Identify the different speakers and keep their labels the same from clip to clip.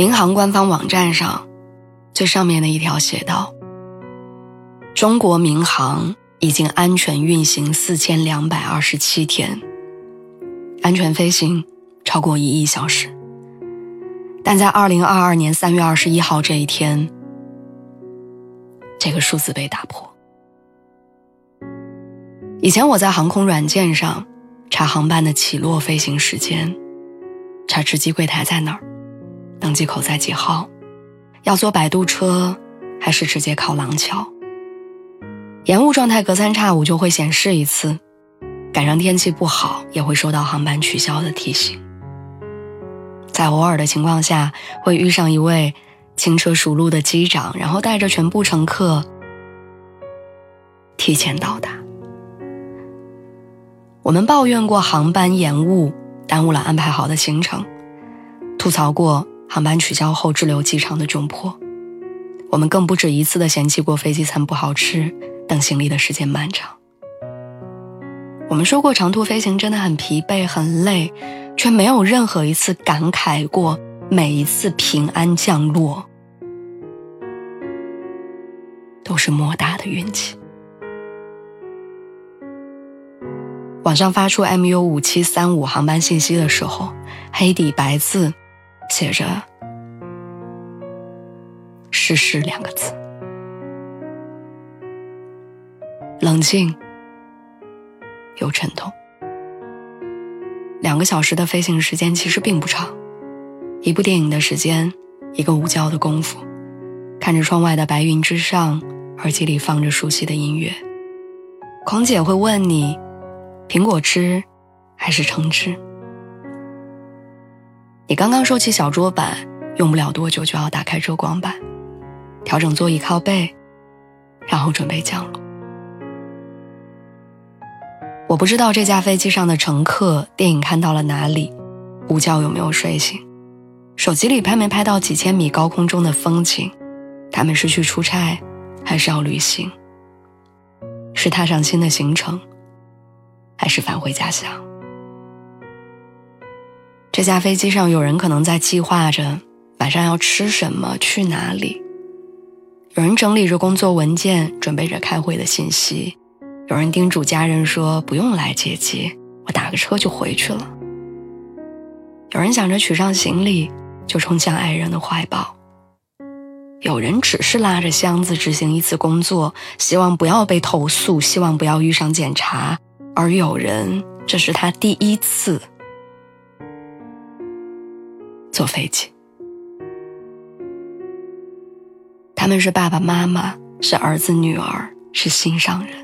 Speaker 1: 民航官方网站上，最上面的一条写道：“中国民航已经安全运行四千两百二十七天，安全飞行超过一亿小时。但在二零二二年三月二十一号这一天，这个数字被打破。以前我在航空软件上查航班的起落飞行时间，查值机柜台在哪儿。”登机口在几号？要坐摆渡车，还是直接靠廊桥？延误状态隔三差五就会显示一次，赶上天气不好也会收到航班取消的提醒。在偶尔的情况下，会遇上一位轻车熟路的机长，然后带着全部乘客提前到达。我们抱怨过航班延误，耽误了安排好的行程，吐槽过。航班取消后滞留机场的窘迫，我们更不止一次的嫌弃过飞机餐不好吃，等行李的时间漫长。我们说过长途飞行真的很疲惫很累，却没有任何一次感慨过每一次平安降落都是莫大的运气。网上发出 MU 五七三五航班信息的时候，黑底白字。写着“失事”两个字，冷静又沉痛。两个小时的飞行时间其实并不长，一部电影的时间，一个午觉的功夫，看着窗外的白云之上，耳机里放着熟悉的音乐，空姐会问你：“苹果汁还是橙汁？”你刚刚收起小桌板，用不了多久就要打开遮光板，调整座椅靠背，然后准备降落。我不知道这架飞机上的乘客电影看到了哪里，午觉有没有睡醒，手机里拍没拍到几千米高空中的风景，他们是去出差，还是要旅行？是踏上新的行程，还是返回家乡？这架飞机上有人可能在计划着晚上要吃什么、去哪里；有人整理着工作文件，准备着开会的信息；有人叮嘱家人说不用来接机，我打个车就回去了；有人想着取上行李就冲向爱人的怀抱；有人只是拉着箱子执行一次工作，希望不要被投诉，希望不要遇上检查；而有人这是他第一次。坐飞机，他们是爸爸妈妈，是儿子女儿，是心上人，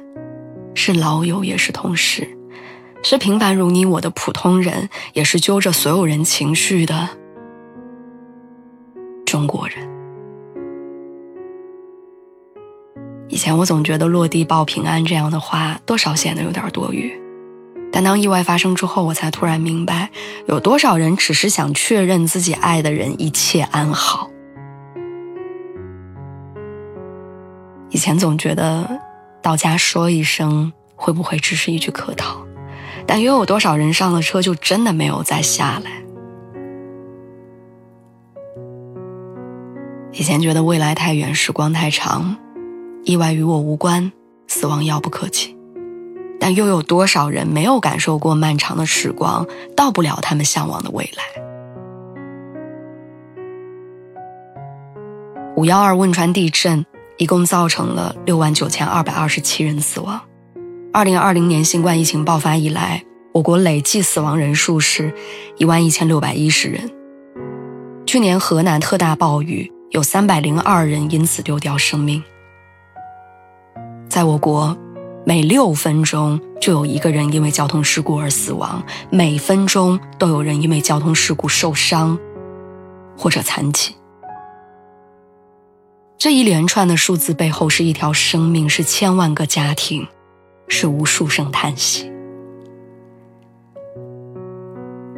Speaker 1: 是老友，也是同事，是平凡如你我的普通人，也是揪着所有人情绪的中国人。以前我总觉得“落地报平安”这样的话，多少显得有点多余。但当意外发生之后，我才突然明白，有多少人只是想确认自己爱的人一切安好。以前总觉得到家说一声会不会只是一句客套，但又有多少人上了车就真的没有再下来？以前觉得未来太远，时光太长，意外与我无关，死亡遥不可及。但又有多少人没有感受过漫长的时光，到不了他们向往的未来？五幺二汶川地震一共造成了六万九千二百二十七人死亡。二零二零年新冠疫情爆发以来，我国累计死亡人数是一万一千六百一十人。去年河南特大暴雨，有三百零二人因此丢掉生命。在我国。每六分钟就有一个人因为交通事故而死亡，每分钟都有人因为交通事故受伤或者残疾。这一连串的数字背后是一条生命，是千万个家庭，是无数声叹息。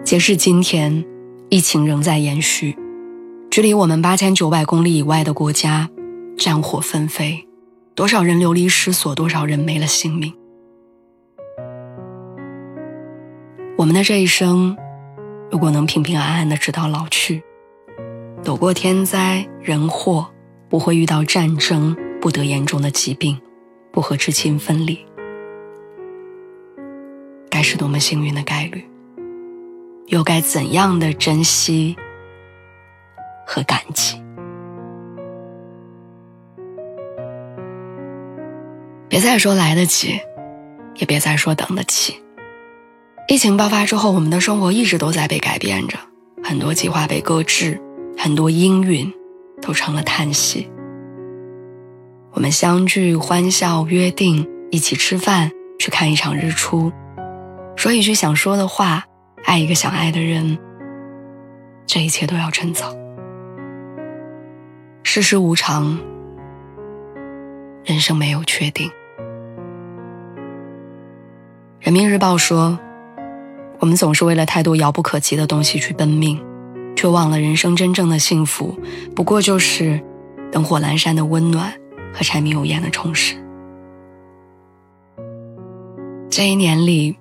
Speaker 1: 截至今天，疫情仍在延续，距离我们八千九百公里以外的国家，战火纷飞，多少人流离失所，多少人没了性命。我们的这一生，如果能平平安安的直到老去，躲过天灾人祸，不会遇到战争，不得严重的疾病，不和至亲分离，该是多么幸运的概率！又该怎样的珍惜和感激？别再说来得及，也别再说等得起。疫情爆发之后，我们的生活一直都在被改变着，很多计划被搁置，很多阴云都成了叹息。我们相聚、欢笑、约定一起吃饭，去看一场日出，说一句想说的话。爱一个想爱的人，这一切都要趁早。世事无常，人生没有确定。人民日报说：“我们总是为了太多遥不可及的东西去奔命，却忘了人生真正的幸福，不过就是灯火阑珊的温暖和柴米油盐的充实。”这一年里。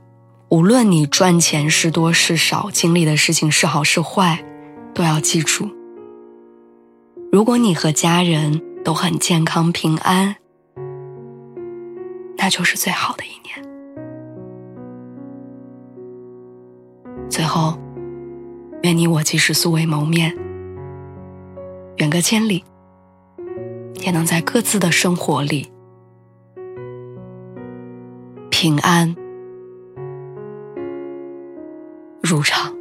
Speaker 1: 无论你赚钱是多是少，经历的事情是好是坏，都要记住：如果你和家人都很健康平安，那就是最好的一年。最后，愿你我即使素未谋面，远隔千里，也能在各自的生活里平安。如常。